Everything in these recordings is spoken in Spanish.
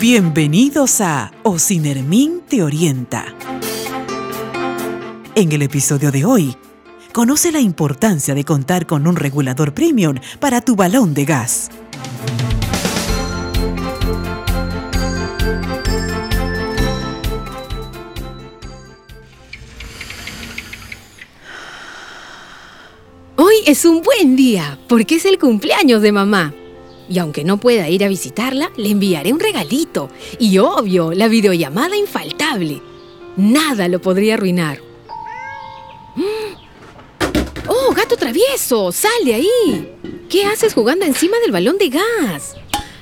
Bienvenidos a Ocinermin Te Orienta. En el episodio de hoy, conoce la importancia de contar con un regulador premium para tu balón de gas. Hoy es un buen día porque es el cumpleaños de mamá. Y aunque no pueda ir a visitarla, le enviaré un regalito. Y obvio, la videollamada infaltable. Nada lo podría arruinar. ¡Mm! ¡Oh, gato travieso! ¡Sal de ahí! ¿Qué haces jugando encima del balón de gas?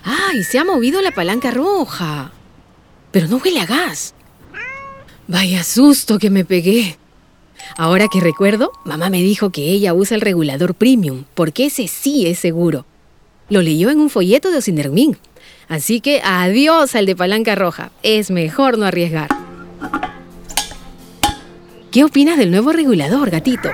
¡Ay, se ha movido la palanca roja! Pero no huele a gas. Vaya susto que me pegué. Ahora que recuerdo, mamá me dijo que ella usa el regulador premium, porque ese sí es seguro. Lo leyó en un folleto de Ocinermin. Así que adiós al de palanca roja. Es mejor no arriesgar. ¿Qué opinas del nuevo regulador, gatito?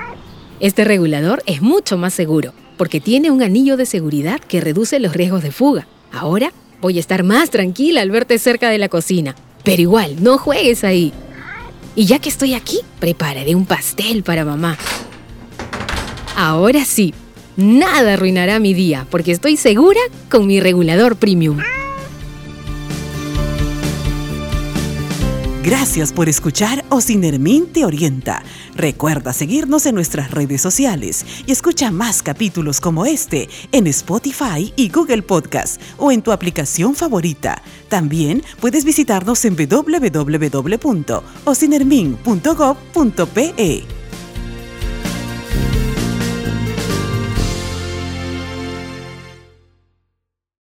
Este regulador es mucho más seguro, porque tiene un anillo de seguridad que reduce los riesgos de fuga. Ahora voy a estar más tranquila al verte cerca de la cocina. Pero igual, no juegues ahí. Y ya que estoy aquí, prepararé un pastel para mamá. Ahora sí, nada arruinará mi día porque estoy segura con mi regulador premium. Gracias por escuchar Ocinermin Te Orienta. Recuerda seguirnos en nuestras redes sociales y escucha más capítulos como este en Spotify y Google Podcast o en tu aplicación favorita. También puedes visitarnos en www.ocinermin.gov.pe.